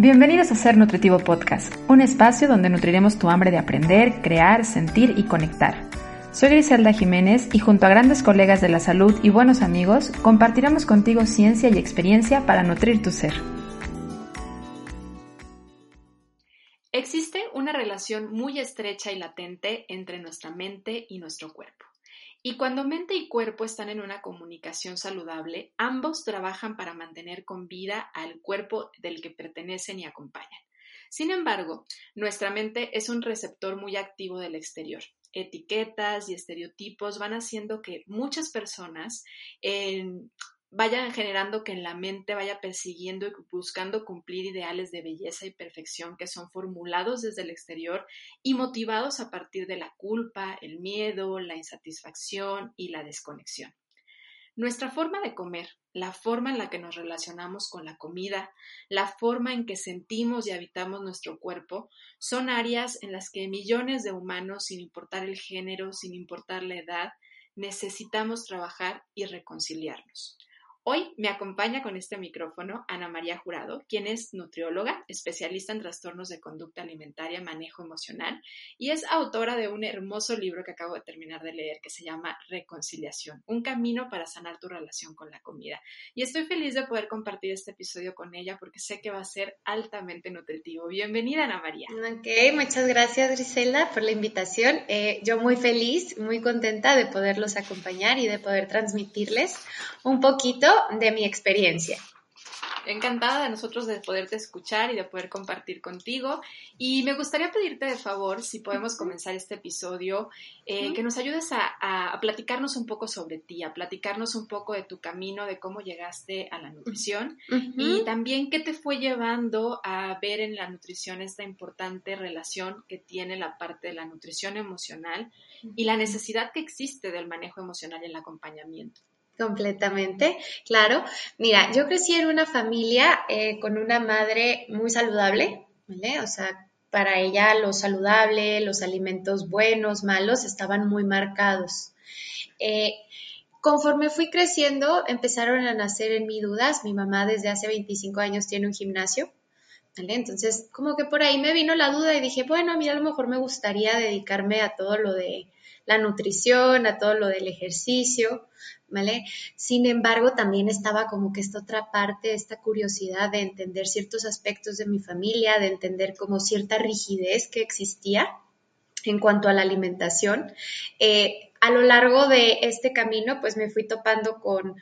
Bienvenidos a Ser Nutritivo Podcast, un espacio donde nutriremos tu hambre de aprender, crear, sentir y conectar. Soy Griselda Jiménez y junto a grandes colegas de la salud y buenos amigos, compartiremos contigo ciencia y experiencia para nutrir tu ser. Existe una relación muy estrecha y latente entre nuestra mente y nuestro cuerpo. Y cuando mente y cuerpo están en una comunicación saludable, ambos trabajan para mantener con vida al cuerpo del que pertenecen y acompañan. Sin embargo, nuestra mente es un receptor muy activo del exterior. Etiquetas y estereotipos van haciendo que muchas personas vayan generando que en la mente vaya persiguiendo y buscando cumplir ideales de belleza y perfección que son formulados desde el exterior y motivados a partir de la culpa, el miedo, la insatisfacción y la desconexión. Nuestra forma de comer, la forma en la que nos relacionamos con la comida, la forma en que sentimos y habitamos nuestro cuerpo, son áreas en las que millones de humanos, sin importar el género, sin importar la edad, necesitamos trabajar y reconciliarnos. Hoy me acompaña con este micrófono Ana María Jurado, quien es nutrióloga, especialista en trastornos de conducta alimentaria, manejo emocional y es autora de un hermoso libro que acabo de terminar de leer que se llama Reconciliación, un camino para sanar tu relación con la comida. Y estoy feliz de poder compartir este episodio con ella porque sé que va a ser altamente nutritivo. Bienvenida, Ana María. Ok, muchas gracias, Griselda, por la invitación. Eh, yo muy feliz, muy contenta de poderlos acompañar y de poder transmitirles un poquito de mi experiencia. Encantada de nosotros de poderte escuchar y de poder compartir contigo. Y me gustaría pedirte de favor, si podemos comenzar este episodio, eh, que nos ayudes a, platicarnos un poco sobre ti, a platicarnos un poco de tu camino, de cómo llegaste a la nutrición y también qué te fue llevando a ver en la nutrición esta importante relación que tiene la parte de la nutrición emocional y la necesidad que existe del manejo emocional y el acompañamiento. Completamente, claro. Mira, yo crecí en una familia eh, con una madre muy saludable, ¿vale? O sea, para ella lo saludable, los alimentos buenos, malos, estaban muy marcados. Eh, conforme fui creciendo, empezaron a nacer en mí dudas. Mi mamá desde hace 25 años tiene un gimnasio, ¿vale? Entonces, como que por ahí me vino la duda y dije, bueno, a mí a lo mejor me gustaría dedicarme a todo lo de la nutrición, a todo lo del ejercicio, ¿vale? Sin embargo, también estaba como que esta otra parte, esta curiosidad de entender ciertos aspectos de mi familia, de entender como cierta rigidez que existía en cuanto a la alimentación. Eh, a lo largo de este camino, pues me fui topando con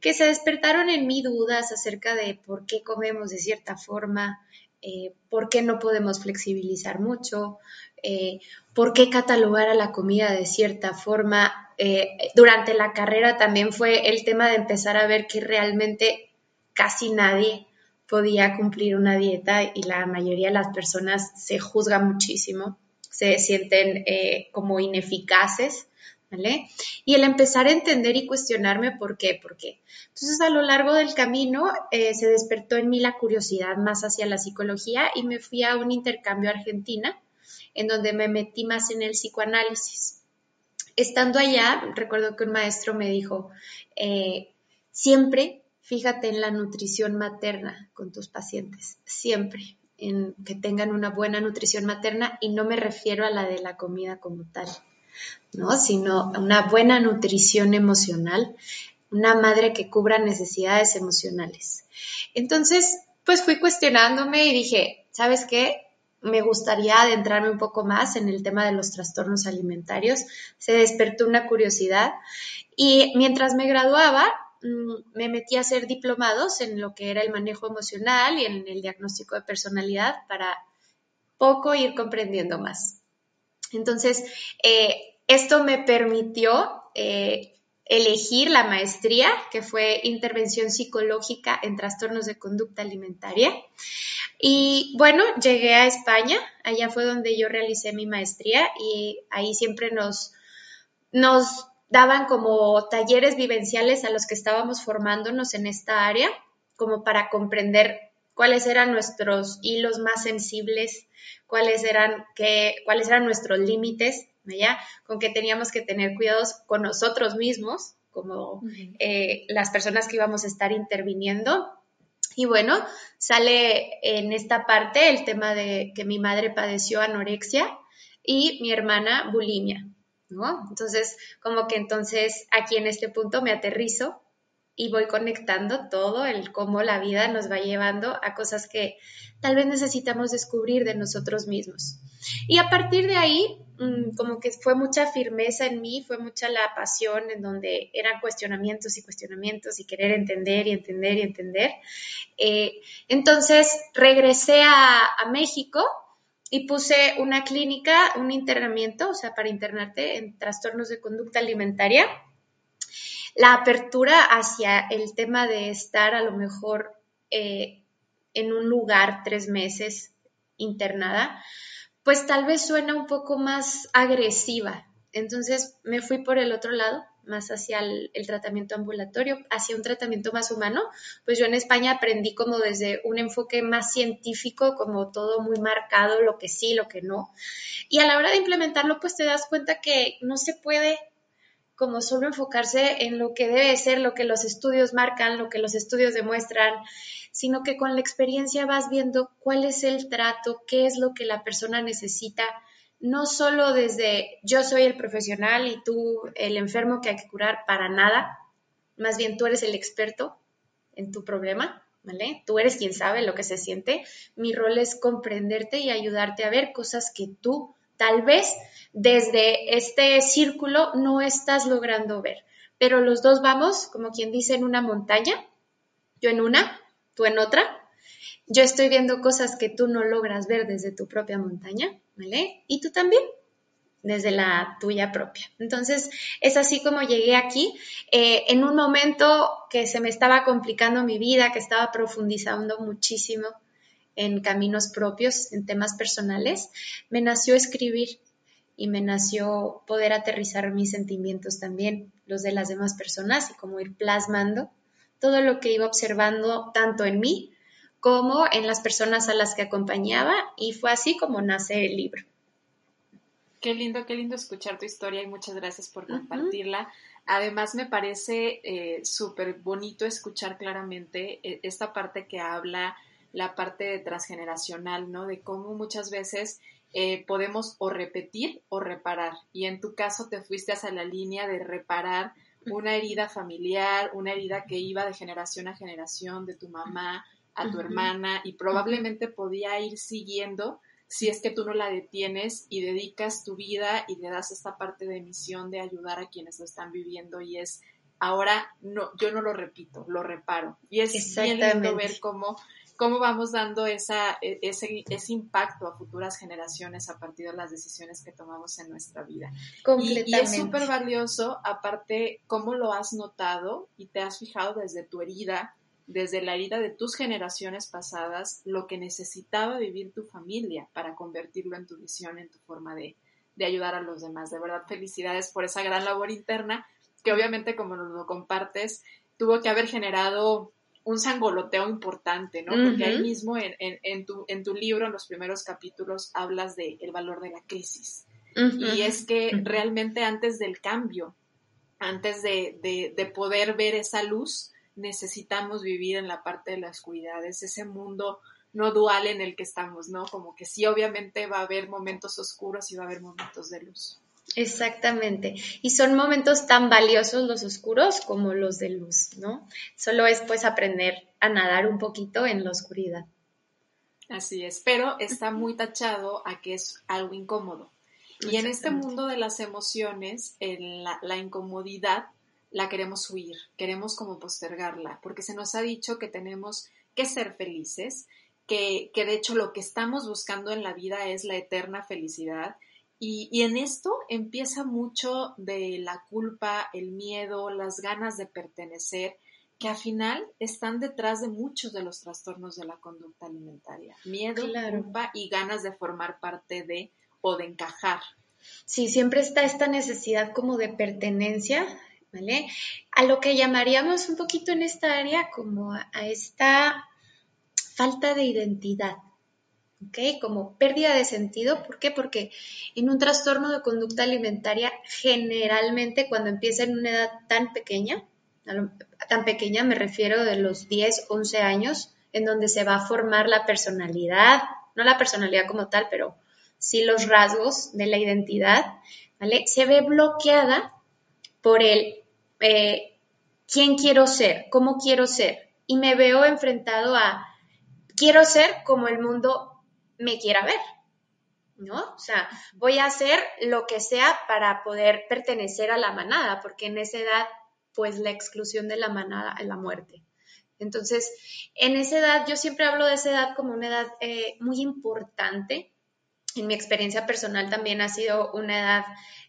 que se despertaron en mí dudas acerca de por qué comemos de cierta forma, eh, por qué no podemos flexibilizar mucho, eh, por qué catalogar a la comida de cierta forma. Eh, durante la carrera también fue el tema de empezar a ver que realmente casi nadie podía cumplir una dieta y la mayoría de las personas se juzga muchísimo, se sienten como ineficaces y el empezar a entender y cuestionarme por qué, por qué. Entonces, a lo largo del camino eh, se despertó en mí la curiosidad más hacia la psicología y me fui a un intercambio a Argentina, en donde me metí más en el psicoanálisis. Estando allá, recuerdo que un maestro me dijo, eh, siempre fíjate en la nutrición materna con tus pacientes, siempre en que tengan una buena nutrición materna y no me refiero a la de la comida como tal. ¿No? Sino una buena nutrición emocional, una madre que cubra necesidades emocionales. Entonces, pues fui cuestionándome y dije, ¿sabes qué? Me gustaría adentrarme un poco más en el tema de los trastornos alimentarios. Se despertó una curiosidad y mientras me graduaba, mm, me metí a hacer diplomados en lo que era el manejo emocional y en el diagnóstico de personalidad para poco ir comprendiendo más. Entonces, eh, esto me permitió eh, elegir la maestría, que fue intervención psicológica en trastornos de conducta alimentaria. Y bueno, llegué a España, allá fue donde yo realicé mi maestría y ahí siempre nos, nos daban como talleres vivenciales a los que estábamos formándonos en esta área, como para comprender cuáles eran nuestros hilos más sensibles, cuáles eran, qué, cuáles eran nuestros límites, ¿ya? Con que teníamos que tener cuidados con nosotros mismos, como eh, las personas que íbamos a estar interviniendo, Y bueno, sale en esta parte el tema de que mi madre padeció anorexia y mi hermana bulimia, ¿no? Entonces, como que entonces aquí en este punto me aterrizo y voy conectando todo, el cómo la vida nos va llevando a cosas que tal vez necesitamos descubrir de nosotros mismos. Y a partir de ahí, mm, como que fue mucha firmeza en mí, fue mucha la pasión en donde eran cuestionamientos y cuestionamientos y querer entender y entender y entender. Eh, entonces regresé a, a México y puse una clínica, un internamiento, o sea, para internarte en trastornos de conducta alimentaria la apertura hacia el tema de estar a lo mejor eh, en un lugar tres meses internada, pues tal vez suena un poco más agresiva. Entonces me fui por el otro lado, más hacia el, tratamiento ambulatorio, hacia un tratamiento más humano. Pues yo en España aprendí como desde un enfoque más científico, como todo muy marcado, lo que sí, lo que no. Y a la hora de implementarlo, pues te das cuenta que no se puede como solo enfocarse en lo que debe ser, lo que los estudios marcan, lo que los estudios demuestran, sino que con la experiencia vas viendo cuál es el trato, qué es lo que la persona necesita, no solo desde yo soy el profesional y tú el enfermo que hay que curar para nada, más bien tú eres el experto en tu problema, ¿vale? Tú eres quien sabe lo que se siente. Mi rol es comprenderte y ayudarte a ver cosas que tú tal vez desde este círculo no estás logrando ver, pero los dos vamos, como quien dice, en una montaña, yo en una, tú en otra. Yo estoy viendo cosas que tú no logras ver desde tu propia montaña, ¿vale? Y tú también, desde la tuya propia. Entonces, es así como llegué aquí, eh, en un momento que se me estaba complicando mi vida, que estaba profundizando muchísimo en caminos propios, en temas personales, me nació escribir y me nació poder aterrizar mis sentimientos también, los de las demás personas y como ir plasmando todo lo que iba observando tanto en mí como en las personas a las que acompañaba y fue así como nace el libro. Qué lindo, qué lindo escuchar tu historia y muchas gracias por compartirla. Además, me parece eh, súper bonito escuchar claramente eh, esta parte que habla la parte transgeneracional, ¿no? De cómo muchas veces eh, podemos o repetir o reparar. Y en tu caso te fuiste hacia la línea de reparar una herida familiar, una herida que iba de generación a generación, de tu mamá a tu hermana, y probablemente podía ir siguiendo si es que tú no la detienes y dedicas tu vida y le das esta parte de misión de ayudar a quienes lo están viviendo y es ahora no yo no lo repito, lo reparo. Y es bien lindo ver cómo cómo vamos dando esa, e, ese, ese, impacto a futuras generaciones a partir de las decisiones que tomamos en nuestra vida. Y, y, es súper valioso, aparte, cómo lo has notado y te has fijado desde tu herida, desde la herida de tus generaciones pasadas, lo que necesitaba vivir tu familia para convertirlo en tu visión, en tu forma de, de ayudar a los demás. De verdad, felicidades por esa gran labor interna que obviamente como nos lo compartes, tuvo que haber generado un sangoloteo importante, ¿no? Porque ahí mismo en, en, tu, en tu libro, en los primeros capítulos, hablas del el valor de la crisis. Y es que realmente antes del cambio, antes de, de, de, poder ver esa luz, necesitamos vivir en la parte de la oscuridad, es ese mundo no dual en el que estamos, ¿no? Como que sí, obviamente va a haber momentos oscuros y va a haber momentos de luz. Exactamente. Y son momentos tan valiosos los oscuros como los de luz, ¿no? Solo es pues aprender a nadar un poquito en la oscuridad. Así es, pero está muy tachado a que es algo incómodo. Y en este mundo de las emociones, en la, la, incomodidad la queremos huir, queremos como postergarla, porque se nos ha dicho que tenemos que ser felices, que, que de hecho lo que estamos buscando en la vida es la eterna felicidad y, en esto empieza mucho de la culpa, el miedo, las ganas de pertenecer, que al final están detrás de muchos de los trastornos de la conducta alimentaria. Miedo, culpa y ganas de formar parte de o de encajar. Sí, siempre está esta necesidad como de pertenencia, ¿vale? A lo que llamaríamos un poquito en esta área como a esta falta de identidad, ¿ok? Como pérdida de sentido. ¿Por qué? Porque en un trastorno de conducta alimentaria, generalmente cuando empieza en una edad tan pequeña, tan pequeña me refiero de los 10, 11 años, en donde se va a formar la personalidad, no la personalidad como tal, pero sí los rasgos de la identidad, ¿vale? Se ve bloqueada por el eh, quién quiero ser, cómo quiero ser, y me veo enfrentado a quiero ser como el mundo me quiera ver, ¿no? O sea, voy a hacer lo que sea para poder pertenecer a la manada, porque en esa edad, pues la exclusión de la manada es la muerte. Entonces, en esa edad, yo siempre hablo de esa edad como una edad eh, muy importante. En mi experiencia personal también ha sido una edad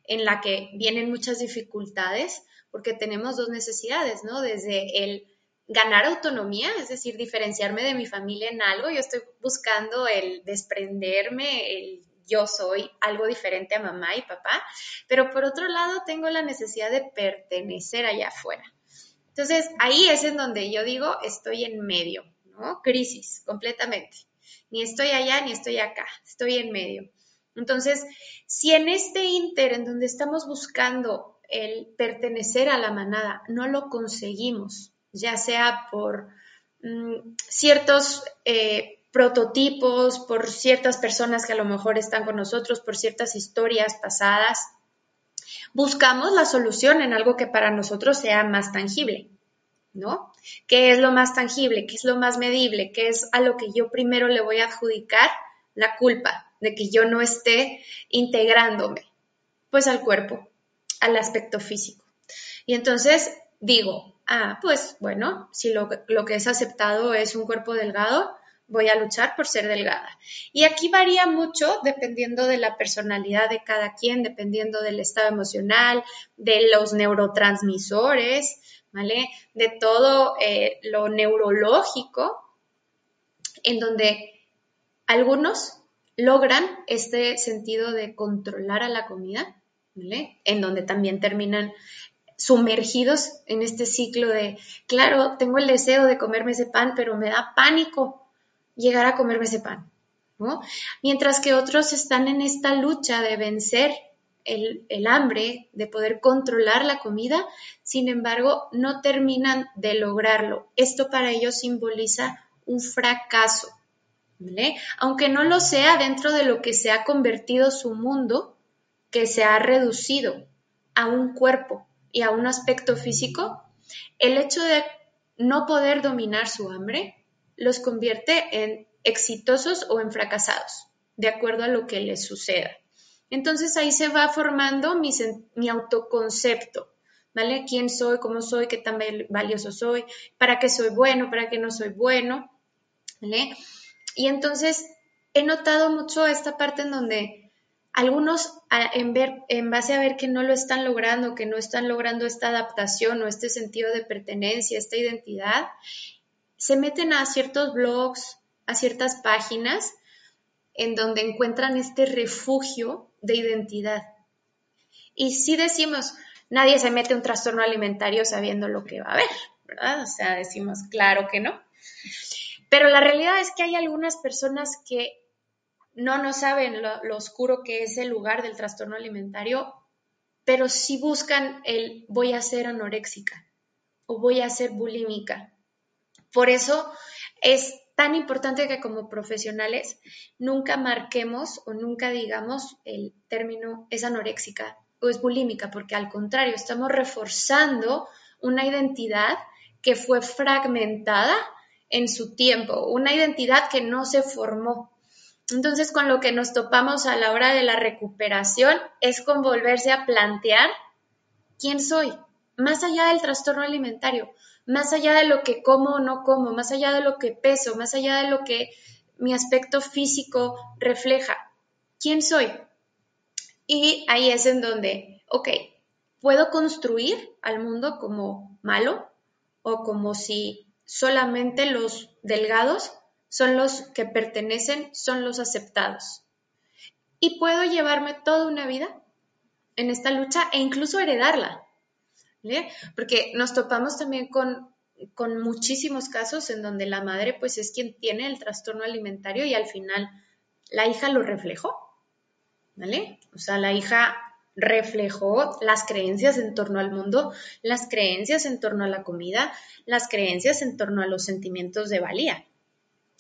en la que vienen muchas dificultades, porque tenemos dos necesidades, ¿no? Desde el ganar autonomía, es decir, diferenciarme de mi familia en algo. Yo estoy buscando el desprenderme, el yo soy algo diferente a mamá y papá, pero por otro lado tengo la necesidad de pertenecer allá afuera. Entonces, ahí es en donde yo digo, estoy en medio, ¿no? Crisis, completamente. Ni estoy allá ni estoy acá, estoy en medio. Entonces, si en este inter en donde estamos buscando el pertenecer a la manada no lo conseguimos, ya sea por mm, ciertos eh, prototipos, por ciertas personas que a lo mejor están con nosotros, por ciertas historias pasadas. Buscamos la solución en algo que para nosotros sea más tangible, ¿no? ¿Qué es lo más tangible? ¿Qué es lo más medible? ¿Qué es a lo que yo primero le voy a adjudicar la culpa de que yo no esté integrándome? Pues al cuerpo, al aspecto físico. Y entonces digo, ah, pues bueno, si lo, que es aceptado es un cuerpo delgado, voy a luchar por ser delgada. Y aquí varía mucho dependiendo de la personalidad de cada quien, dependiendo del estado emocional, de los neurotransmisores, ¿vale? De todo eh, lo neurológico, en donde algunos logran este sentido de controlar a la comida, ¿vale? En donde también terminan sumergidos en este ciclo de, claro, tengo el deseo de comerme ese pan, pero me da pánico llegar a comerme ese pan, ¿no? Mientras que otros están en esta lucha de vencer el, el, hambre, de poder controlar la comida, sin embargo, no terminan de lograrlo. Esto para ellos simboliza un fracaso, ¿vale? Aunque no lo sea dentro de lo que se ha convertido su mundo, que se ha reducido a un cuerpo, y a un aspecto físico, el hecho de no poder dominar su hambre los convierte en exitosos o en fracasados, de acuerdo a lo que les suceda. Entonces ahí se va formando mi, autoconcepto, ¿vale? ¿Quién soy? ¿Cómo soy? ¿Qué tan valioso soy? ¿Para qué soy bueno? ¿Para qué no soy bueno? ¿Vale? Y entonces he notado mucho esta parte en donde algunos en, base a ver que no lo están logrando, que no están logrando esta adaptación o este sentido de pertenencia, esta identidad, se meten a ciertos blogs, a ciertas páginas en donde encuentran este refugio de identidad. Y si decimos, nadie se mete un trastorno alimentario sabiendo lo que va a haber, ¿verdad? O sea, decimos, claro que no. Pero la realidad es que hay algunas personas que no, no saben lo, oscuro que es el lugar del trastorno alimentario, pero sí buscan el voy a ser anoréxica o voy a ser bulímica. Por eso es tan importante que como profesionales nunca marquemos o nunca digamos el término es anoréxica o es bulímica, porque al contrario, estamos reforzando una identidad que fue fragmentada en su tiempo, una identidad que no se formó entonces, con lo que nos topamos a la hora de la recuperación es con volverse a plantear quién soy, más allá del trastorno alimentario, más allá de lo que como o no como, más allá de lo que peso, más allá de lo que mi aspecto físico refleja. ¿Quién soy? Y ahí es en donde, ok, puedo construir al mundo como malo o como si solamente los delgados son los que pertenecen, son los aceptados. Y puedo llevarme toda una vida en esta lucha e incluso heredarla. Porque nos topamos también con, con muchísimos casos en donde la madre pues es quien tiene el trastorno alimentario y al final la hija lo reflejó. ¿Vale? O sea, la hija reflejó las creencias en torno al mundo, las creencias en torno a la comida, las creencias en torno a los sentimientos de valía.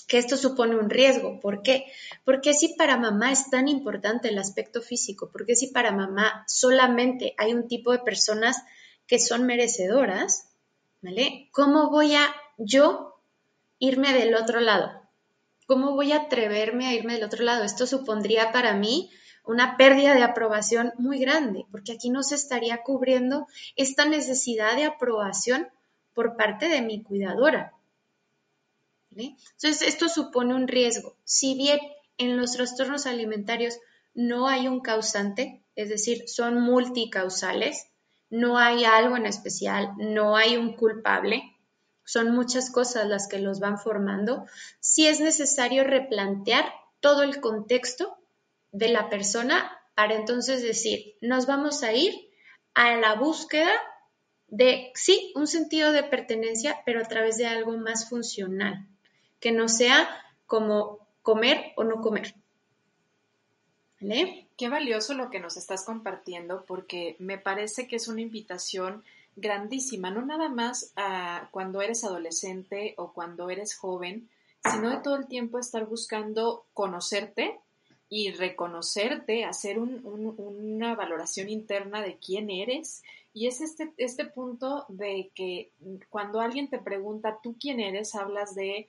Que esto supone un riesgo. ¿Por qué? Porque si para mamá es tan importante el aspecto físico, porque si para mamá solamente hay un tipo de personas que son merecedoras, ¿vale? ¿Cómo voy a yo irme del otro lado? ¿Cómo voy a atreverme a irme del otro lado? Esto supondría para mí una pérdida de aprobación muy grande, porque aquí no se estaría cubriendo esta necesidad de aprobación por parte de mi cuidadora. Entonces, esto supone un riesgo. Si bien en los trastornos alimentarios no hay un causante, es decir, son multicausales, no hay algo en especial, no hay un culpable, son muchas cosas las que los van formando, sí es necesario replantear todo el contexto de la persona para entonces decir, nos vamos a ir a la búsqueda de, sí, un sentido de pertenencia, pero a través de algo más funcional, que no sea como comer o no comer. ¿Vale? Qué valioso lo que nos estás compartiendo porque me parece que es una invitación grandísima, no nada más a cuando eres adolescente o cuando eres joven, sino de todo el tiempo estar buscando conocerte y reconocerte, hacer una valoración interna de quién eres. Y es este, este punto de que cuando alguien te pregunta, ¿tú quién eres? Hablas de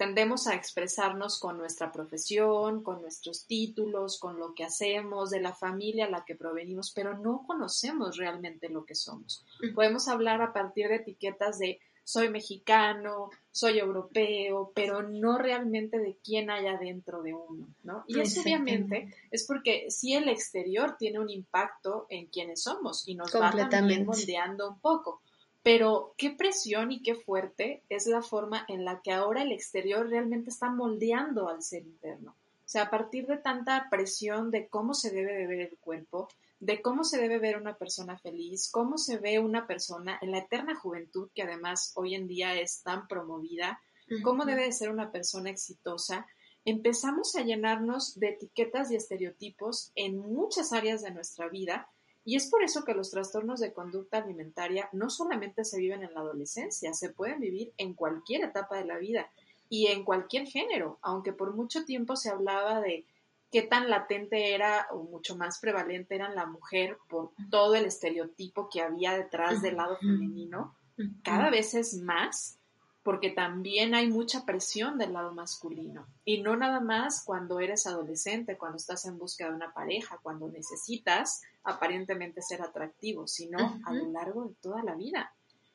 tendemos a expresarnos con nuestra profesión, con nuestros títulos, con lo que hacemos, de la familia a la que provenimos, pero no conocemos realmente lo que somos. Podemos hablar a partir de etiquetas de soy mexicano, soy europeo, pero no realmente de quién hay adentro de uno, ¿no? Y eso obviamente es porque si el exterior tiene un impacto en quienes somos y nos va también moldeando un poco. Pero qué presión y qué fuerte es la forma en la que ahora el exterior realmente está moldeando al ser interno. O sea, a partir de tanta presión de cómo se debe de ver el cuerpo, de cómo se debe ver una persona feliz, cómo se ve una persona en la eterna juventud, que además hoy en día es tan promovida, cómo debe de ser una persona exitosa, empezamos a llenarnos de etiquetas y estereotipos en muchas áreas de nuestra vida y es por eso que los trastornos de conducta alimentaria no solamente se viven en la adolescencia, se pueden vivir en cualquier etapa de la vida y en cualquier género, aunque por mucho tiempo se hablaba de qué tan latente era o mucho más prevalente era la mujer por todo el estereotipo que había detrás del lado femenino, cada vez es más porque también hay mucha presión del lado masculino. Y no nada más cuando eres adolescente, cuando estás en búsqueda de una pareja, cuando necesitas aparentemente ser atractivo, sino a lo largo de toda la vida.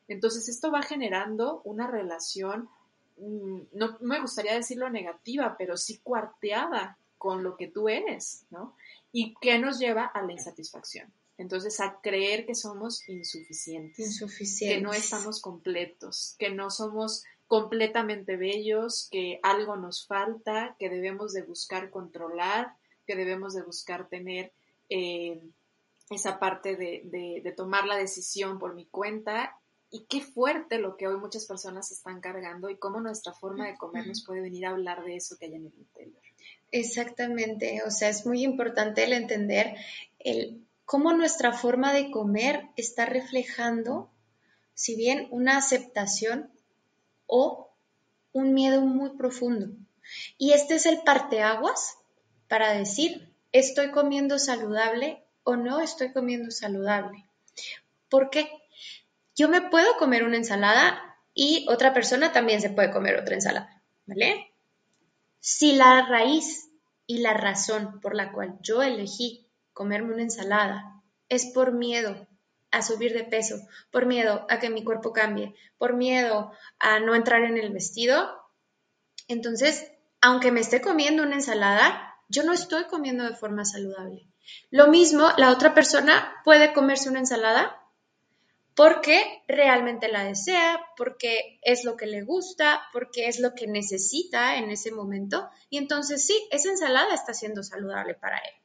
Entonces esto va generando una relación, mm, no me gustaría decirlo negativa, pero sí cuarteada con lo que tú eres, ¿no? Y que nos lleva a la insatisfacción. Entonces, a creer que somos insuficientes, que no estamos completos, que no somos completamente bellos, que algo nos falta, que debemos de buscar controlar, que debemos de buscar tener eh, esa parte de, de, tomar la decisión por mi cuenta. Y qué fuerte lo que hoy muchas personas están cargando y cómo nuestra forma de comer nos puede venir a hablar de eso que hay en el interior. Exactamente, o sea, es muy importante el entender el cómo nuestra forma de comer está reflejando, si bien una aceptación o un miedo muy profundo. Y este es el parteaguas para decir, estoy comiendo saludable o no estoy comiendo saludable. ¿Por qué? Yo me puedo comer una ensalada y otra persona también se puede comer otra ensalada, ¿vale? Si la raíz y la razón por la cual yo elegí comerme una ensalada, es por miedo a subir de peso, por miedo a que mi cuerpo cambie, por miedo a no entrar en el vestido. Entonces, aunque me esté comiendo una ensalada, yo no estoy comiendo de forma saludable. Lo mismo, la otra persona puede comerse una ensalada porque realmente la desea, porque es lo que le gusta, porque es lo que necesita en ese momento. Y entonces sí, esa ensalada está siendo saludable para él.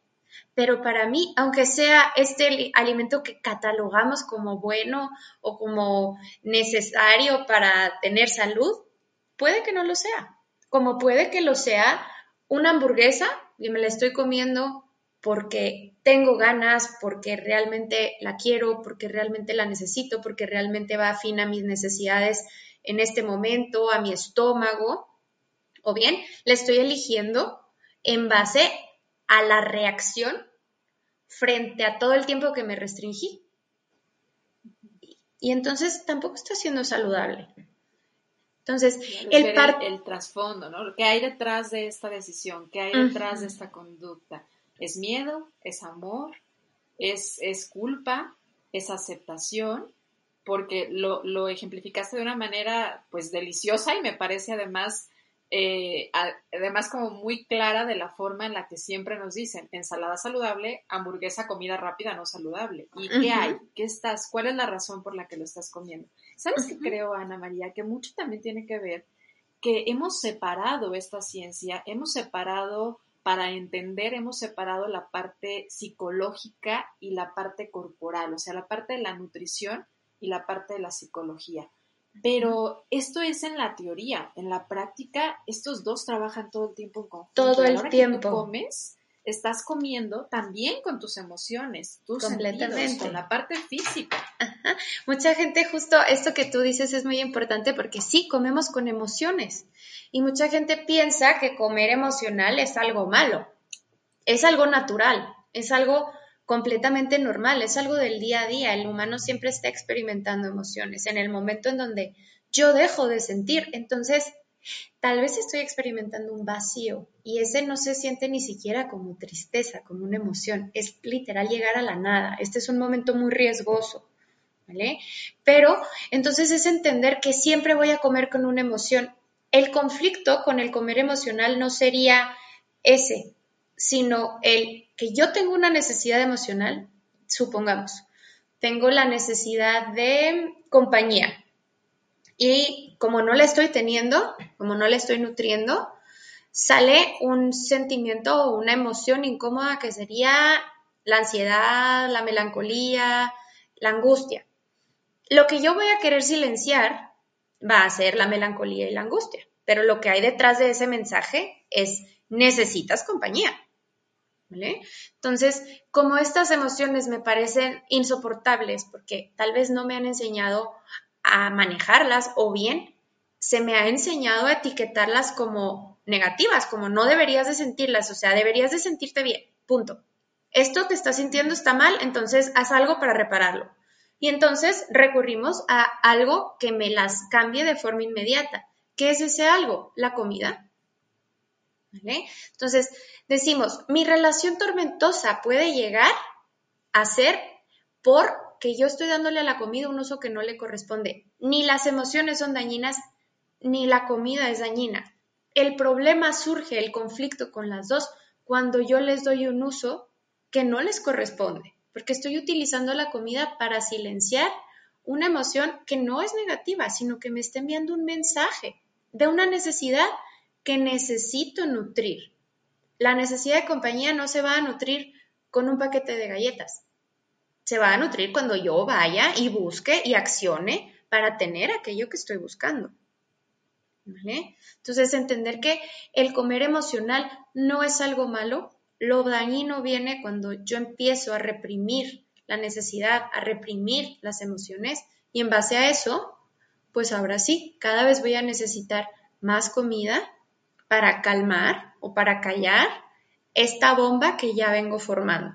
Pero para mí, aunque sea este alimento que catalogamos como bueno o como necesario para tener salud, puede que no lo sea. Como puede que lo sea una hamburguesa y me la estoy comiendo porque tengo ganas, porque realmente la quiero, porque realmente la necesito, porque realmente va afín a mis necesidades en este momento, a mi estómago, O bien, la estoy eligiendo en base a la reacción frente a todo el tiempo que me restringí. Y entonces tampoco está siendo saludable. Entonces, el, el, el, trasfondo, ¿no? ¿Qué hay detrás de esta decisión? ¿Qué hay detrás de esta conducta? ¿Es miedo? ¿Es amor? ¿Es, es culpa? ¿Es aceptación? Porque lo, lo, ejemplificaste de una manera, pues, deliciosa y me parece además eh, además como muy clara de la forma en la que siempre nos dicen, ensalada saludable, hamburguesa, comida rápida, no saludable. ¿Y qué hay? ¿Qué estás? ¿Cuál es la razón por la que lo estás comiendo? ¿Sabes qué creo, Ana María? Que mucho también tiene que ver que hemos separado esta ciencia, hemos separado, para entender, hemos separado la parte psicológica y la parte corporal, o sea, la parte de la nutrición y la parte de la psicología. Pero esto es en la teoría, en la práctica estos dos trabajan todo el tiempo en conjunto. Todo el tiempo. Que tú comes, estás comiendo también con tus emociones, tus Completamente. con la parte física. Mucha gente justo esto que tú dices es muy importante porque sí comemos con emociones y mucha gente piensa que comer emocional es algo malo. Es algo natural, es algo completamente normal, es algo del día a día. El humano siempre está experimentando emociones. En el momento en donde yo dejo de sentir, entonces tal vez estoy experimentando un vacío y ese no se siente ni siquiera como tristeza, como una emoción. Es literal llegar a la nada. Este es un momento muy riesgoso. ¿Vale? Pero entonces es entender que siempre voy a comer con una emoción. El conflicto con el comer emocional no sería ese, sino el que yo tengo una necesidad emocional, supongamos, tengo la necesidad de compañía y como no la estoy teniendo, como no la estoy nutriendo, sale un sentimiento o una emoción incómoda que sería la ansiedad, la melancolía, la angustia. Lo que yo voy a querer silenciar va a ser la melancolía y la angustia, pero lo que hay detrás de ese mensaje es necesitas compañía. Entonces, como estas emociones me parecen insoportables porque tal vez no me han enseñado a manejarlas o bien se me ha enseñado a etiquetarlas como negativas, como no deberías de sentirlas, o sea, deberías de sentirte bien, punto. Esto te está sintiendo está mal, entonces haz algo para repararlo. Y entonces recurrimos a algo que me las cambie de forma inmediata. ¿Qué es ese algo? La comida. Entonces, decimos, mi relación tormentosa puede llegar a ser porque yo estoy dándole a la comida un uso que no le corresponde. Ni las emociones son dañinas, ni la comida es dañina. El problema surge, el conflicto con las dos, cuando yo les doy un uso que no les corresponde, porque estoy utilizando la comida para silenciar una emoción que no es negativa, sino que me está enviando un mensaje de una necesidad que necesito nutrir. La necesidad de compañía no se va a nutrir con un paquete de galletas. Se va a nutrir cuando yo vaya y busque y accione para tener aquello que estoy buscando. Entonces, entender que el comer emocional no es algo malo. Lo dañino viene cuando yo empiezo a reprimir la necesidad, a reprimir las emociones y en base a eso, pues ahora sí, cada vez voy a necesitar más comida para calmar o para callar esta bomba que ya vengo formando.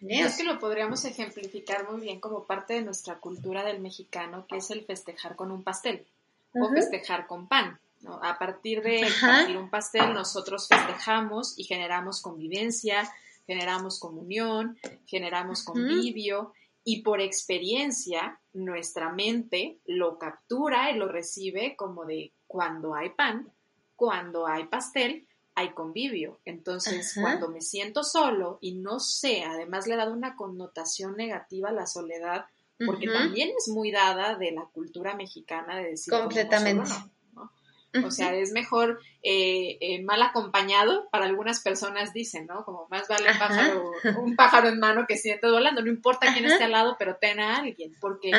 Es que lo podríamos ejemplificar muy bien como parte de nuestra cultura del mexicano, que es el festejar con un pastel o festejar con pan. A partir de partir un pastel, nosotros festejamos y generamos convivencia, generamos comunión, generamos convivio y por experiencia nuestra mente lo captura y lo recibe como de cuando hay pan, cuando hay pastel, hay convivio. Entonces, cuando me siento solo y no sé, además le he dado una connotación negativa a la soledad, porque también es muy dada de la cultura mexicana de decir completamente. O sea, es mejor eh, eh, mal acompañado, para algunas personas dicen, ¿no? Como más vale pájaro, un pájaro en mano que siente volando, no importa quién esté al lado, pero ten a alguien, porque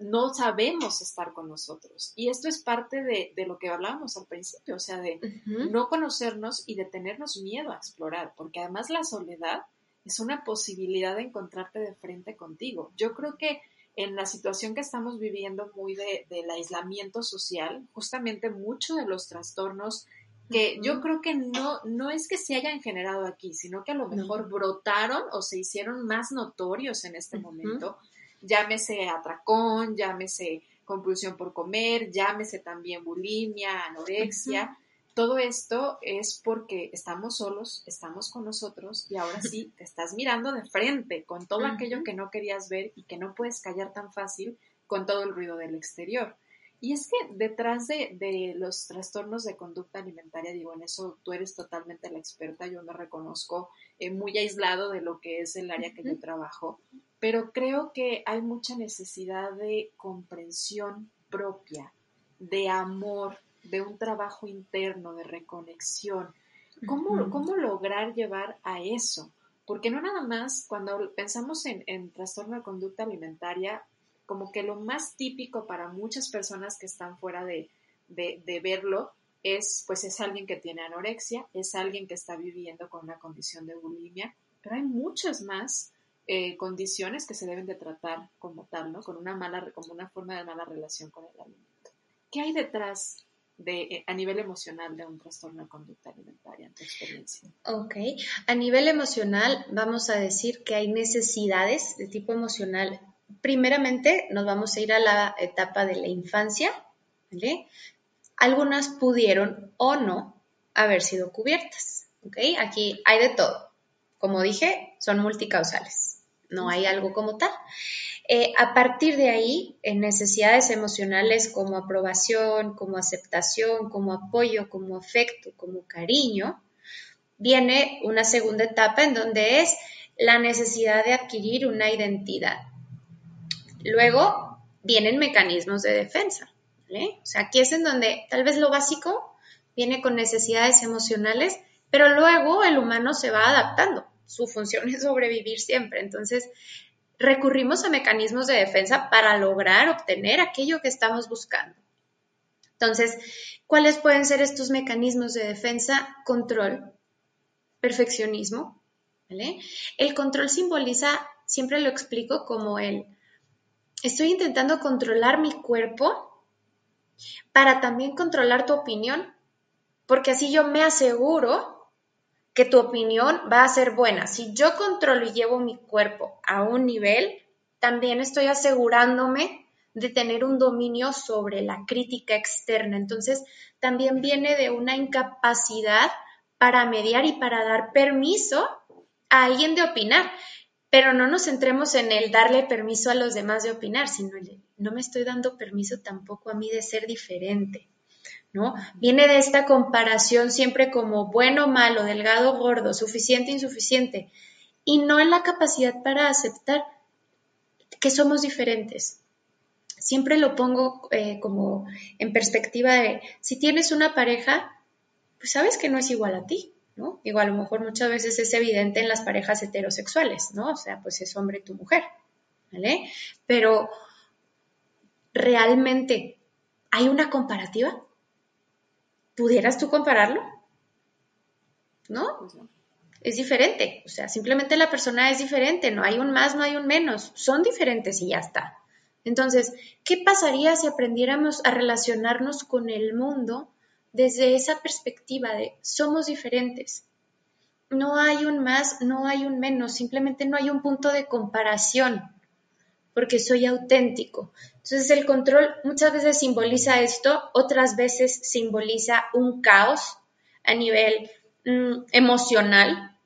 no sabemos estar con nosotros. Y esto es parte de, de lo que hablábamos al principio, o sea, de no conocernos y de tenernos miedo a explorar, porque además la soledad es una posibilidad de encontrarte de frente contigo. Yo creo que en la situación que estamos viviendo muy de, del aislamiento social, justamente muchos de los trastornos que yo creo que no, no es que se hayan generado aquí, sino que a lo mejor brotaron o se hicieron más notorios en este momento. Llámese atracón, llámese compulsión por comer, llámese también bulimia, anorexia. Todo esto es porque estamos solos, estamos con nosotros y ahora sí te estás mirando de frente con todo aquello que no querías ver y que no puedes callar tan fácil con todo el ruido del exterior. Y es que detrás de, los trastornos de conducta alimentaria, digo, en eso tú eres totalmente la experta, yo me reconozco eh, muy aislado de lo que es el área que yo trabajo, pero creo que hay mucha necesidad de comprensión propia, de amor, de un trabajo interno, de reconexión. ¿Cómo, ¿Cómo lograr llevar a eso? Porque no nada más cuando pensamos en, en trastorno de conducta alimentaria, como que lo más típico para muchas personas que están fuera de, verlo es, pues es alguien que tiene anorexia, es alguien que está viviendo con una condición de bulimia, pero hay muchas más eh, condiciones que se deben de tratar como tal, ¿no? Con una mala, como una forma de mala relación con el alimento. ¿Qué hay detrás de, eh, a nivel emocional de un trastorno de conducta alimentaria en tu experiencia? Ok, a nivel emocional vamos a decir que hay necesidades de tipo emocional primeramente nos vamos a ir a la etapa de la infancia, ¿vale? Algunas pudieron o no haber sido cubiertas, ¿ok? Aquí hay de todo. Como dije, son multicausales, no hay algo como tal. Eh, a partir de ahí, en necesidades emocionales como aprobación, como aceptación, como apoyo, como afecto, como cariño, viene una segunda etapa en donde es la necesidad de adquirir una identidad. Luego vienen mecanismos de defensa. O sea, aquí es en donde tal vez lo básico viene con necesidades emocionales, pero luego el humano se va adaptando. Su función es sobrevivir siempre. Entonces, recurrimos a mecanismos de defensa para lograr obtener aquello que estamos buscando. Entonces, ¿cuáles pueden ser estos mecanismos de defensa? Control, perfeccionismo. El control simboliza, siempre lo explico como el estoy intentando controlar mi cuerpo para también controlar tu opinión, porque así yo me aseguro que tu opinión va a ser buena. Si yo controlo y llevo mi cuerpo a un nivel, también estoy asegurándome de tener un dominio sobre la crítica externa. Entonces, también viene de una incapacidad para mediar y para dar permiso a alguien de opinar pero no nos centremos en el darle permiso a los demás de opinar, sino no me estoy dando permiso tampoco a mí de ser diferente, Viene de esta comparación siempre como bueno, malo, delgado, gordo, suficiente, insuficiente, y no en la capacidad para aceptar que somos diferentes. Siempre lo pongo eh, como en perspectiva de, si tienes una pareja, pues sabes que no es igual a ti, ¿no? A lo mejor muchas veces es evidente en las parejas heterosexuales, ¿no? O sea, pues es hombre tu mujer, ¿vale? Pero realmente hay una comparativa. ¿Pudieras tú compararlo? ¿No? Pues no. Es diferente, o sea, simplemente la persona es diferente, no hay un más, no hay un menos, son diferentes y ya está. Entonces, ¿qué pasaría si aprendiéramos a relacionarnos con el mundo desde esa perspectiva de somos diferentes. No hay un más, no hay un menos, simplemente no hay un punto de comparación, porque soy auténtico. Entonces el control muchas veces simboliza esto, otras veces simboliza un caos a nivel mm, emocional,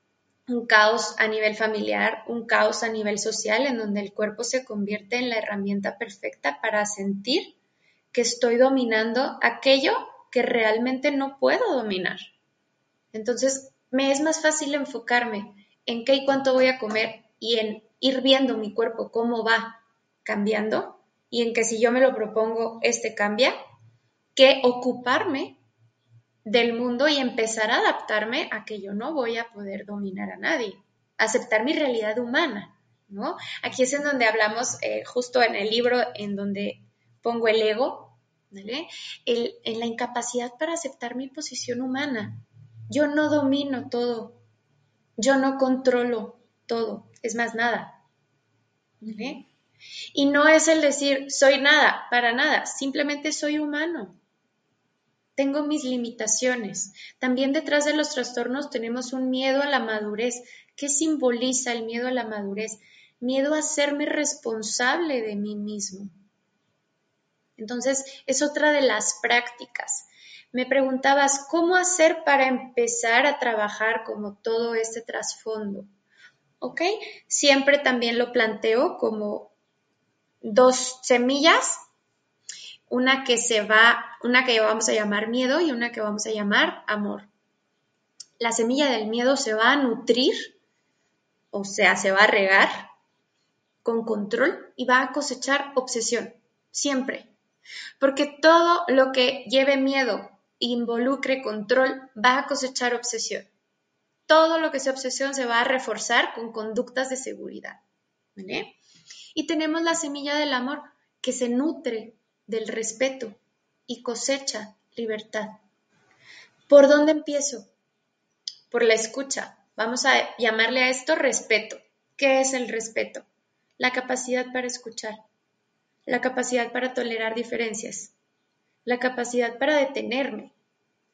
un caos a nivel familiar, un caos a nivel social, en donde el cuerpo se convierte en la herramienta perfecta para sentir que estoy dominando aquello que realmente no puedo dominar. Entonces, me es más fácil enfocarme en qué y cuánto voy a comer y en ir viendo mi cuerpo cómo va cambiando y en que si yo me lo propongo, este cambia, que ocuparme del mundo y empezar a adaptarme a que yo no voy a poder dominar a nadie, aceptar mi realidad humana, ¿no? Aquí es en donde hablamos, eh, justo en el libro, en donde pongo el ego, en la incapacidad para aceptar mi posición humana. Yo no domino todo, yo no controlo todo, es más nada. Y no es el decir soy nada, para nada, simplemente soy humano. tengo mis limitaciones. También detrás de los trastornos tenemos un miedo a la madurez. ¿Qué simboliza el miedo a la madurez? Miedo a hacerme responsable de mí mismo. Entonces, es otra de las prácticas. Me preguntabas, ¿cómo hacer para empezar a trabajar como todo este trasfondo? ¿Ok? Siempre también lo planteo como dos semillas una que se va, una que vamos a llamar miedo y una que vamos a llamar amor. La semilla del miedo se va a nutrir, o sea, se va a regar con control y va a cosechar obsesión, siempre. Porque todo lo que lleve miedo e involucre control va a cosechar obsesión. Todo lo que sea obsesión se va a reforzar con conductas de seguridad. ¿vale? Y tenemos la semilla del amor que se nutre del respeto y cosecha libertad. ¿Por dónde empiezo? Por la escucha. Vamos a llamarle a esto respeto. ¿Qué es el respeto? La capacidad para escuchar, la capacidad para tolerar diferencias, la capacidad para detenerme.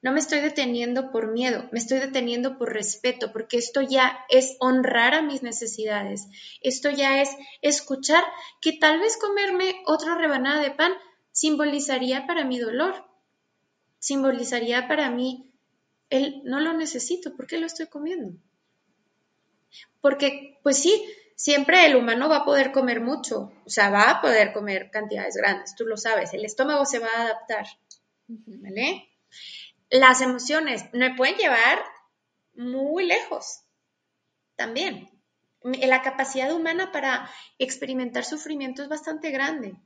No me estoy deteniendo por miedo, me estoy deteniendo por respeto, porque esto ya es honrar a mis necesidades. Esto ya es escuchar que tal vez comerme otra rebanada de pan simbolizaría para mi dolor, simbolizaría para mí el no lo necesito, ¿por qué lo estoy comiendo? Porque, pues sí, siempre el humano va a poder comer mucho, o sea, va a poder comer cantidades grandes, tú lo sabes, el estómago se va a adaptar, ¿vale? Las emociones me pueden llevar muy lejos, también. La capacidad humana para experimentar sufrimiento es bastante grande.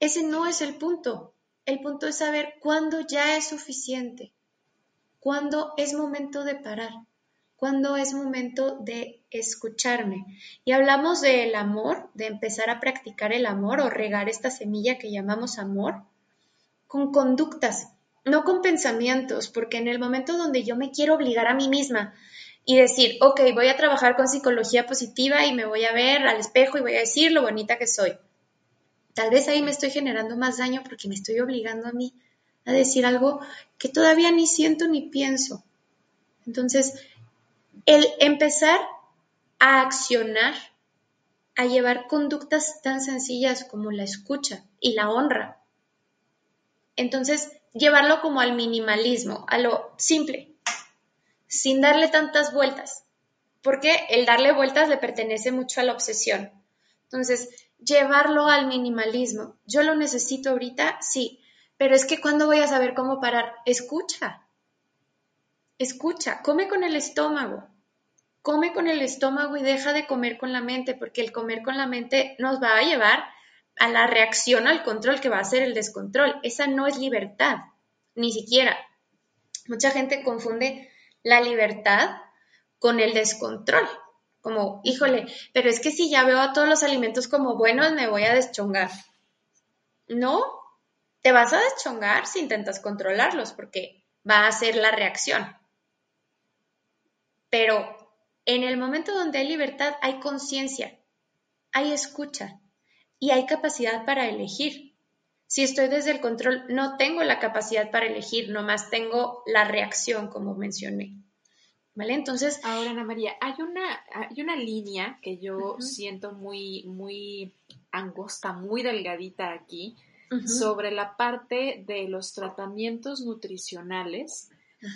Ese no es el punto. El punto es saber cuándo ya es suficiente, cuándo es momento de parar, cuándo es momento de escucharme. Y hablamos del amor, de empezar a practicar el amor o regar esta semilla que llamamos amor con conductas, no con pensamientos, porque en el momento donde yo me quiero obligar a mí misma y decir, ok, voy a trabajar con psicología positiva y me voy a ver al espejo y voy a decir lo bonita que soy Tal vez ahí me estoy generando más daño porque me estoy obligando a mí a decir algo que todavía ni siento ni pienso. Entonces, el empezar a accionar, a llevar conductas tan sencillas como la escucha y la honra. Entonces, llevarlo como al minimalismo, a lo simple, sin darle tantas vueltas, porque el darle vueltas le pertenece mucho a la obsesión. Entonces, llevarlo al minimalismo. Yo lo necesito ahorita, sí, pero es que cuando voy a saber cómo parar? Escucha. Escucha, come con el estómago. Come con el estómago y deja de comer con la mente, porque el comer con la mente nos va a llevar a la reacción al control que va a ser el descontrol. Esa no es libertad, ni siquiera. Mucha gente confunde la libertad con el descontrol como, híjole, pero es que si ya veo a todos los alimentos como buenos, me voy a deschongar. No, te vas a deschongar si intentas controlarlos, porque va a ser la reacción. Pero en el momento donde hay libertad, hay conciencia, hay escucha y hay capacidad para elegir. Si estoy desde el control, no tengo la capacidad para elegir, nomás tengo la reacción, como mencioné. ¿Vale? Entonces. Ahora, Ana María, hay una, hay una línea que yo siento muy, muy angosta, muy delgadita aquí, sobre la parte de los tratamientos nutricionales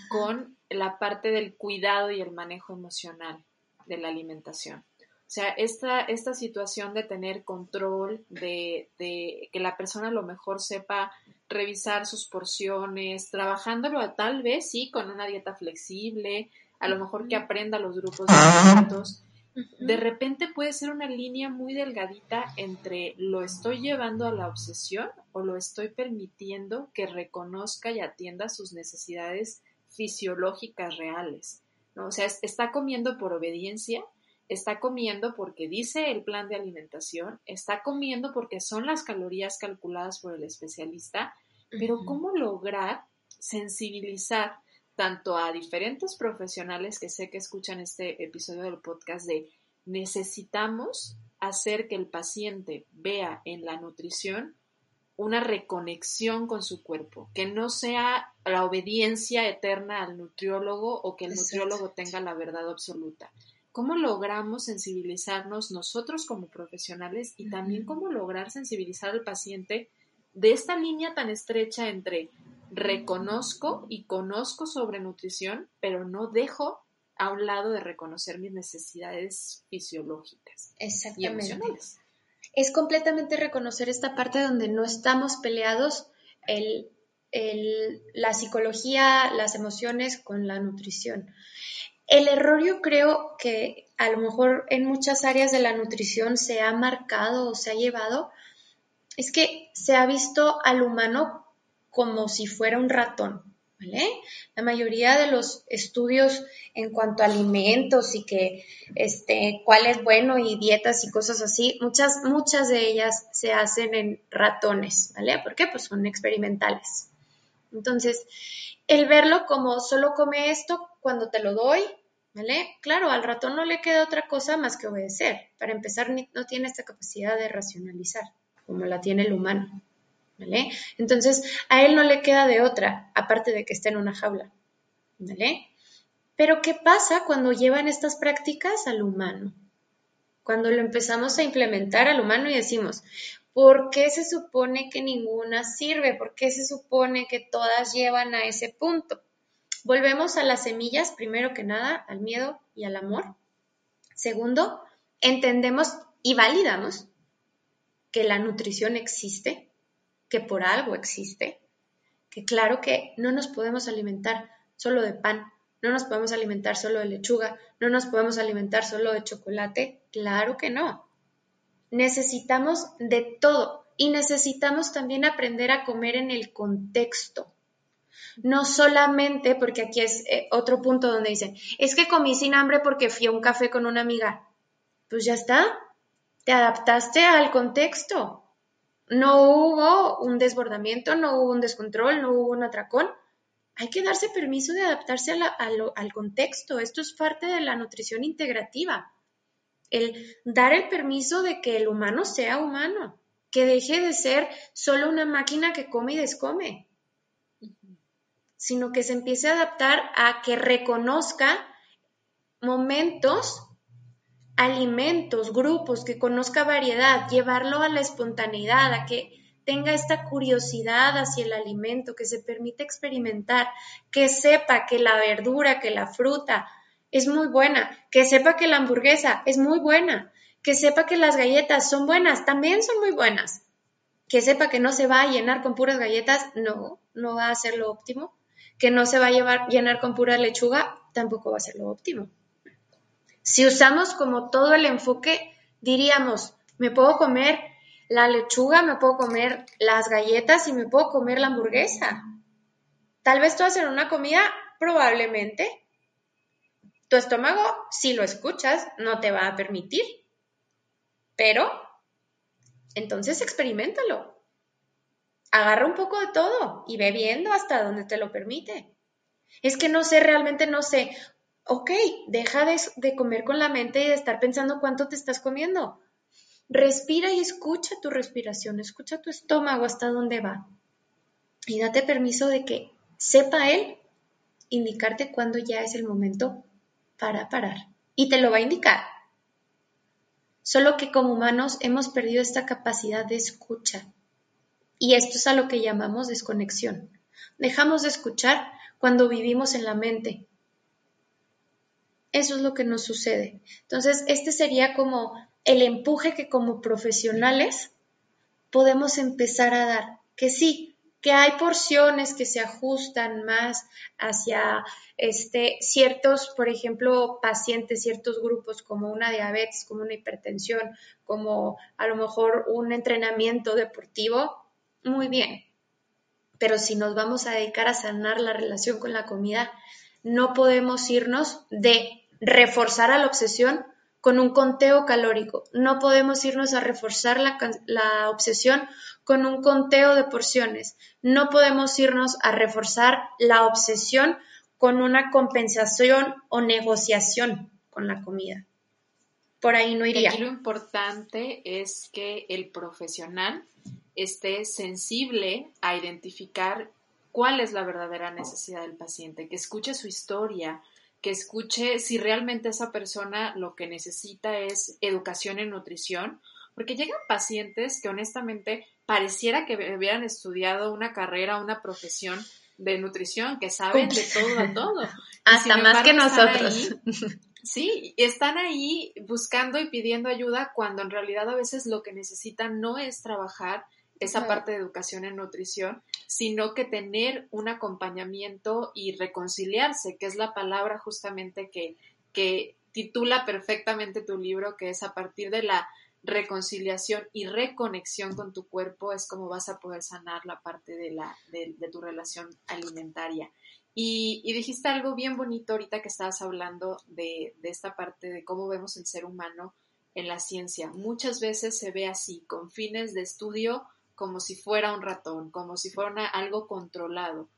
con la parte del cuidado y el manejo emocional de la alimentación. O sea, esta, esta situación de tener control, de, de, que la persona a lo mejor sepa revisar sus porciones, trabajándolo tal vez sí con una dieta flexible, a lo mejor que aprenda los grupos de alimentos. De repente puede ser una línea muy delgadita entre lo estoy llevando a la obsesión o lo estoy permitiendo que reconozca y atienda sus necesidades fisiológicas reales. ¿no? O sea, está comiendo por obediencia, está comiendo porque dice el plan de alimentación, está comiendo porque son las calorías calculadas por el especialista, pero ¿cómo lograr sensibilizar tanto a diferentes profesionales que sé que escuchan este episodio del podcast de necesitamos hacer que el paciente vea en la nutrición una reconexión con su cuerpo, que no sea la obediencia eterna al nutriólogo o que el nutriólogo tenga la verdad absoluta. ¿Cómo logramos sensibilizarnos nosotros como profesionales y también cómo lograr sensibilizar al paciente de esta línea tan estrecha entre reconozco y conozco sobre nutrición, pero no dejo a un lado de reconocer mis necesidades fisiológicas y emocionales? es completamente reconocer esta parte donde no estamos peleados el, la psicología, las emociones con la nutrición. El error yo creo que a lo mejor en muchas áreas de la nutrición se ha marcado o se ha llevado es que se ha visto al humano como si fuera un ratón. La mayoría de los estudios en cuanto a alimentos y que este cuál es bueno y dietas y cosas así, muchas muchas de ellas se hacen en ratones, ¿vale? ¿Por qué? Pues son experimentales. Entonces, el verlo como solo come esto cuando te lo doy, ¿vale? Claro, al ratón no le queda otra cosa más que obedecer. Para empezar, no tiene esta capacidad de racionalizar como la tiene el humano. ¿vale? Entonces, a él no le queda de otra, aparte de que esté en una jaula, ¿vale? Pero, ¿qué pasa cuando llevan estas prácticas al humano? Cuando lo empezamos a implementar al humano y decimos, ¿por qué se supone que ninguna sirve? ¿Por qué se supone que todas llevan a ese punto? Volvemos a las semillas, primero que nada, al miedo y al amor. Segundo, entendemos y validamos que la nutrición existe, que por algo existe, que claro que no nos podemos alimentar solo de pan, no nos podemos alimentar solo de lechuga, no nos podemos alimentar solo de chocolate, claro que no. Necesitamos de todo y necesitamos también aprender a comer en el contexto. No solamente, porque aquí es eh, otro punto donde dicen, es que comí sin hambre porque fui a un café con una amiga. Pues ya está, te adaptaste al contexto. No hubo un desbordamiento, no hubo un descontrol, no hubo un atracón. Hay que darse permiso de adaptarse al contexto. Esto es parte de la nutrición integrativa. El dar el permiso de que el humano sea humano, que deje de ser solo una máquina que come y descome, sino que se empiece a adaptar a que reconozca momentos alimentos, grupos, que conozca variedad, llevarlo a la espontaneidad, a que tenga esta curiosidad hacia el alimento, que se permita experimentar, que sepa que la verdura, que la fruta es muy buena, que sepa que la hamburguesa es muy buena, que sepa que las galletas son buenas, también son muy buenas, que sepa que no se va a llenar con puras galletas, no, no va a ser lo óptimo, que no se va a llenar con pura lechuga, tampoco va a ser lo óptimo. Si usamos como todo el enfoque, diríamos, me puedo comer la lechuga, me puedo comer las galletas y me puedo comer la hamburguesa. Tal vez tú hacer una comida, probablemente. Tu estómago, si lo escuchas, no te va a permitir. Pero, entonces experimentalo. Agarra un poco de todo y ve viendo hasta donde te lo permite. Es que no sé, realmente no sé ok, deja de, comer con la mente y de estar pensando cuánto te estás comiendo. Respira y escucha tu respiración, escucha tu estómago hasta dónde va. Y date permiso de que sepa él indicarte cuándo ya es el momento para parar. Y te lo va a indicar. Solo que como humanos hemos perdido esta capacidad de escucha. Y esto es a lo que llamamos desconexión. Dejamos de escuchar cuando vivimos en la mente, eso es lo que nos sucede. Entonces, este sería como el empuje que como profesionales podemos empezar a dar. Que sí, que hay porciones que se ajustan más hacia este, ciertos, por ejemplo, pacientes, ciertos grupos como una diabetes, como una hipertensión, como a lo mejor un entrenamiento deportivo, muy bien. Pero si nos vamos a dedicar a sanar la relación con la comida, no podemos irnos de reforzar a la obsesión con un conteo calórico. No podemos irnos a reforzar la, obsesión con un conteo de porciones. No podemos irnos a reforzar la obsesión con una compensación o negociación con la comida. Por ahí no iría. lo importante es que el profesional esté sensible a identificar cuál es la verdadera necesidad del paciente, que escuche su historia, que escuche si realmente esa persona lo que necesita es educación en nutrición, porque llegan pacientes que honestamente pareciera que hubieran estudiado una carrera, una profesión de nutrición, que saben de todo a todo. Hasta más que nosotros. sí, están ahí buscando y pidiendo ayuda cuando en realidad a veces lo que necesitan no es trabajar esa parte de educación en nutrición, sino que tener un acompañamiento y reconciliarse, que es la palabra justamente que, que titula perfectamente tu libro, que es a partir de la reconciliación y reconexión con tu cuerpo es como vas a poder sanar la parte de, la, de, tu relación alimentaria. Y, y, dijiste algo bien bonito ahorita que estabas hablando de, de esta parte de cómo vemos el ser humano en la ciencia. Muchas veces se ve así, con fines de estudio, como si fuera un ratón, como si fuera algo controlado.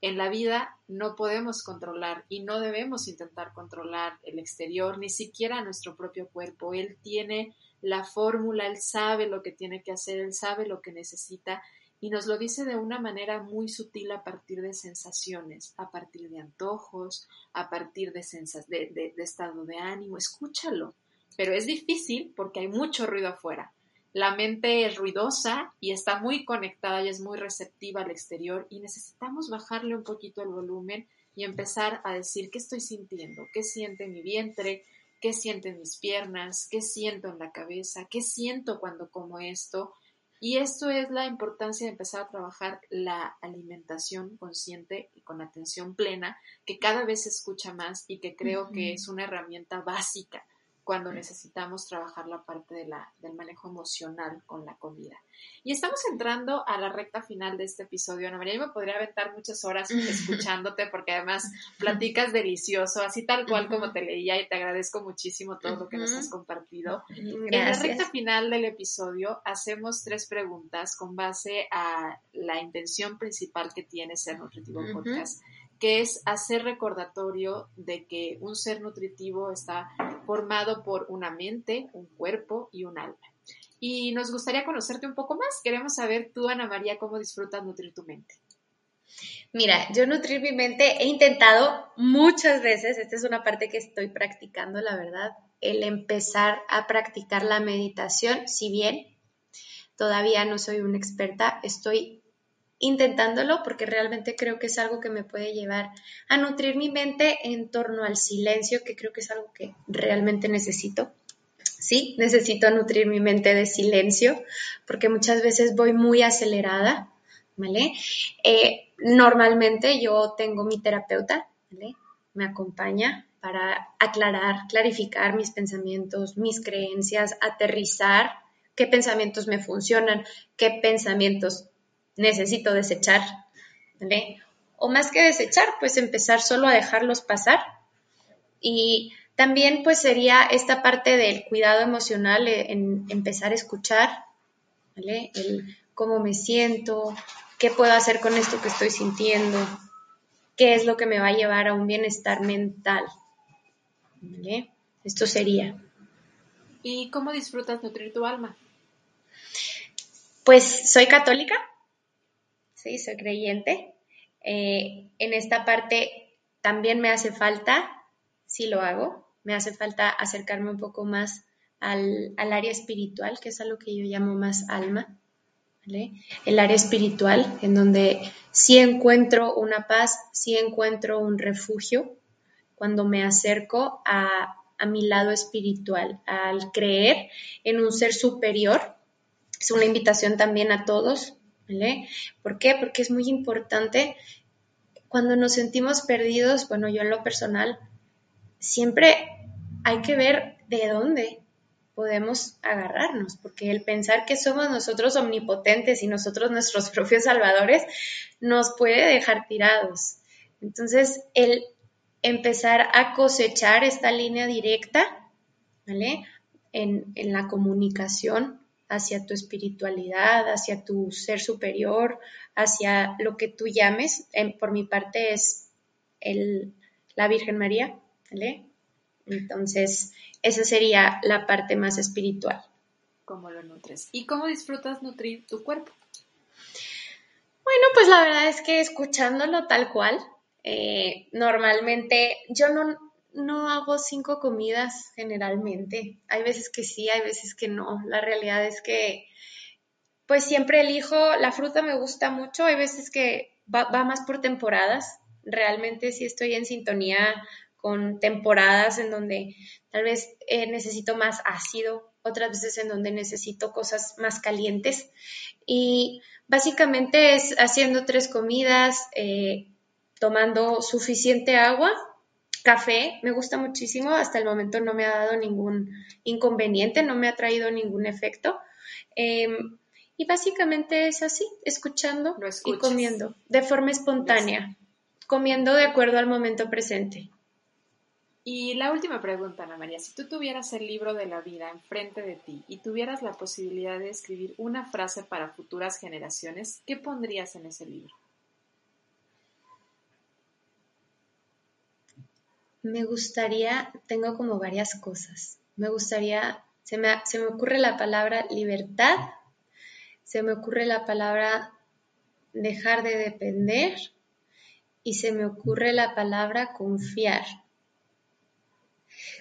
En la vida no podemos controlar y no debemos intentar controlar el exterior, ni siquiera nuestro propio cuerpo. Él tiene la fórmula, él sabe lo que tiene que hacer, él sabe lo que necesita y nos lo dice de una manera muy sutil a partir de sensaciones, a partir de antojos, a partir de, de, de estado de ánimo. Escúchalo, pero es difícil porque hay mucho ruido afuera. La mente es ruidosa y está muy conectada y es muy receptiva al exterior y necesitamos bajarle un poquito el volumen y empezar a decir qué estoy sintiendo, qué siente mi vientre, qué sienten mis piernas, qué siento en la cabeza, qué siento cuando como esto. Y esto es la importancia de empezar a trabajar la alimentación consciente y con atención plena, que cada vez se escucha más y que creo que es una herramienta básica cuando necesitamos trabajar la parte de la, del manejo emocional con la comida. Y estamos entrando a la recta final de este episodio. Ana María, yo me podría aventar muchas horas escuchándote porque además platicas delicioso, así tal cual como te leía y te agradezco muchísimo todo lo que nos has compartido. En la recta final del episodio hacemos tres preguntas con base a la intención principal que tiene Ser Nutritivo Podcast que es hacer recordatorio de que un ser nutritivo está formado por una mente, un cuerpo y un alma. Y nos gustaría conocerte un poco más. Queremos saber tú, Ana María, cómo disfrutas nutrir tu mente. Mira, yo nutrir mi mente he intentado muchas veces, esta es una parte que estoy practicando, la verdad, el empezar a practicar la meditación, si bien todavía no soy una experta, estoy intentándolo porque realmente creo que es algo que me puede llevar a nutrir mi mente en torno al silencio, que creo que es algo que realmente necesito. Sí, necesito nutrir mi mente de silencio porque muchas veces voy muy acelerada, ¿vale? Eh, normalmente yo tengo mi terapeuta, ¿vale? Me acompaña para aclarar, clarificar mis pensamientos, mis creencias, aterrizar qué pensamientos me funcionan, qué pensamientos necesito desechar, ¿vale? O más que desechar, pues empezar solo a dejarlos pasar. Y también pues sería esta parte del cuidado emocional, eh, en empezar a escuchar, ¿vale? El cómo me siento, qué puedo hacer con esto que estoy sintiendo, qué es lo que me va a llevar a un bienestar mental. ¿Vale? Esto sería. ¿Y cómo disfrutas nutrir tu alma? Pues soy católica, ¿sí? Soy creyente. Eh, en esta parte también me hace falta, si lo hago, me hace falta acercarme un poco más al, área espiritual, que es algo que yo llamo más alma. El área espiritual, en donde sí encuentro una paz, sí encuentro un refugio cuando me acerco a, a mi lado espiritual, al creer en un ser superior. Es una invitación también a todos ¿vale? ¿Por qué? Porque es muy importante cuando nos sentimos perdidos, bueno, yo en lo personal, siempre hay que ver de dónde podemos agarrarnos, porque el pensar que somos nosotros omnipotentes y nosotros nuestros propios salvadores nos puede dejar tirados. Entonces, el empezar a cosechar esta línea directa, ¿vale? En, en la comunicación hacia tu espiritualidad, hacia tu ser superior, hacia lo que tú llames. por mi parte es el, la Virgen María, ¿vale? Entonces, esa sería la parte más espiritual. cómo lo nutres. ¿Y cómo disfrutas nutrir tu cuerpo? Bueno, pues la verdad es que escuchándolo tal cual, eh, normalmente yo no, no hago cinco comidas generalmente. Hay veces que sí, hay veces que no. La realidad es que pues siempre elijo, la fruta me gusta mucho, hay veces que va, más por temporadas. Realmente sí estoy en sintonía con temporadas en donde tal vez eh, necesito más ácido, otras veces en donde necesito cosas más calientes. Y básicamente es haciendo tres comidas, eh, tomando suficiente agua Café me gusta muchísimo, hasta el momento no me ha dado ningún inconveniente, no me ha traído ningún efecto. Em, y básicamente es así, escuchando y comiendo de forma espontánea, comiendo de acuerdo al momento presente. Y la última pregunta, Ana María, si tú tuvieras el libro de la vida enfrente de ti y tuvieras la posibilidad de escribir una frase para futuras generaciones, ¿qué pondrías en ese libro? Me gustaría, tengo como varias cosas. Me gustaría, se me, se me ocurre la palabra libertad, se me ocurre la palabra dejar de depender y se me ocurre la palabra confiar.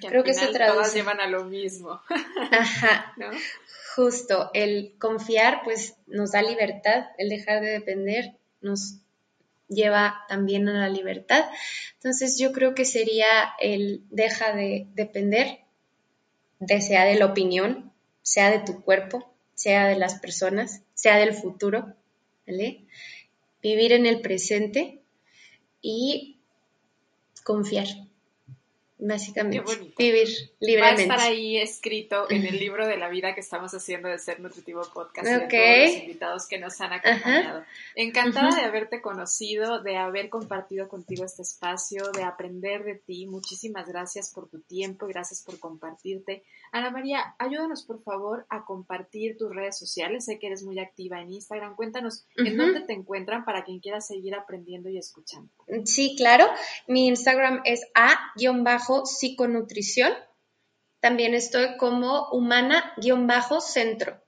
Creo que se traduce. Todas llevan a lo mismo. Ajá. Justo, el confiar pues nos da libertad, el dejar de depender nos lleva también a la libertad. Entonces yo creo que sería el deja de depender, de sea de la opinión, sea de tu cuerpo, sea de las personas, sea del futuro, ¿vale? Vivir en el presente y confiar básicamente. Vivir libremente. Va a estar ahí escrito en el libro de la vida que estamos haciendo de Ser Nutritivo Podcast y de todos los invitados que nos han acompañado. Encantada de haberte conocido, de haber compartido contigo este espacio, de aprender de ti. Muchísimas gracias por tu tiempo, gracias por compartirte. Ana María, ayúdanos por favor a compartir tus redes sociales. Sé que eres muy activa en Instagram. Cuéntanos en dónde te encuentran para quien quiera seguir aprendiendo y escuchando. Sí, claro. Mi Instagram es a-psiconutrición. También estoy como humana-centro.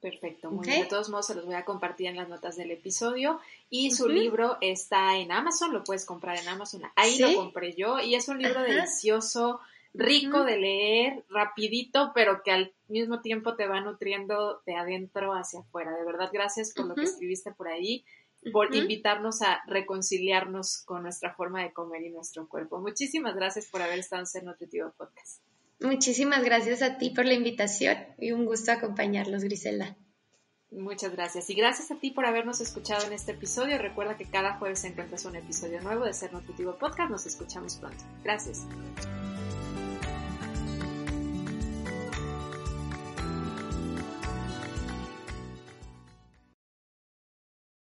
Perfecto, muy bien. De todos modos, se los voy a compartir en las notas del episodio. Y su libro está en Amazon, lo puedes comprar en Amazon. Ahí lo compré yo y es un libro delicioso rico de leer, rapidito, pero que al mismo tiempo te va nutriendo de adentro hacia afuera. De verdad, gracias por lo que escribiste por ahí, por invitarnos a reconciliarnos con nuestra forma de comer y nuestro cuerpo. Muchísimas gracias por haber estado en Ser Nutritivo Podcast. Muchísimas gracias a ti por la invitación y un gusto acompañarlos, Griselda. Muchas gracias. Y gracias a ti por habernos escuchado en este episodio. Recuerda que cada jueves encuentras un episodio nuevo de Ser Nutritivo Podcast. Nos escuchamos pronto. Gracias.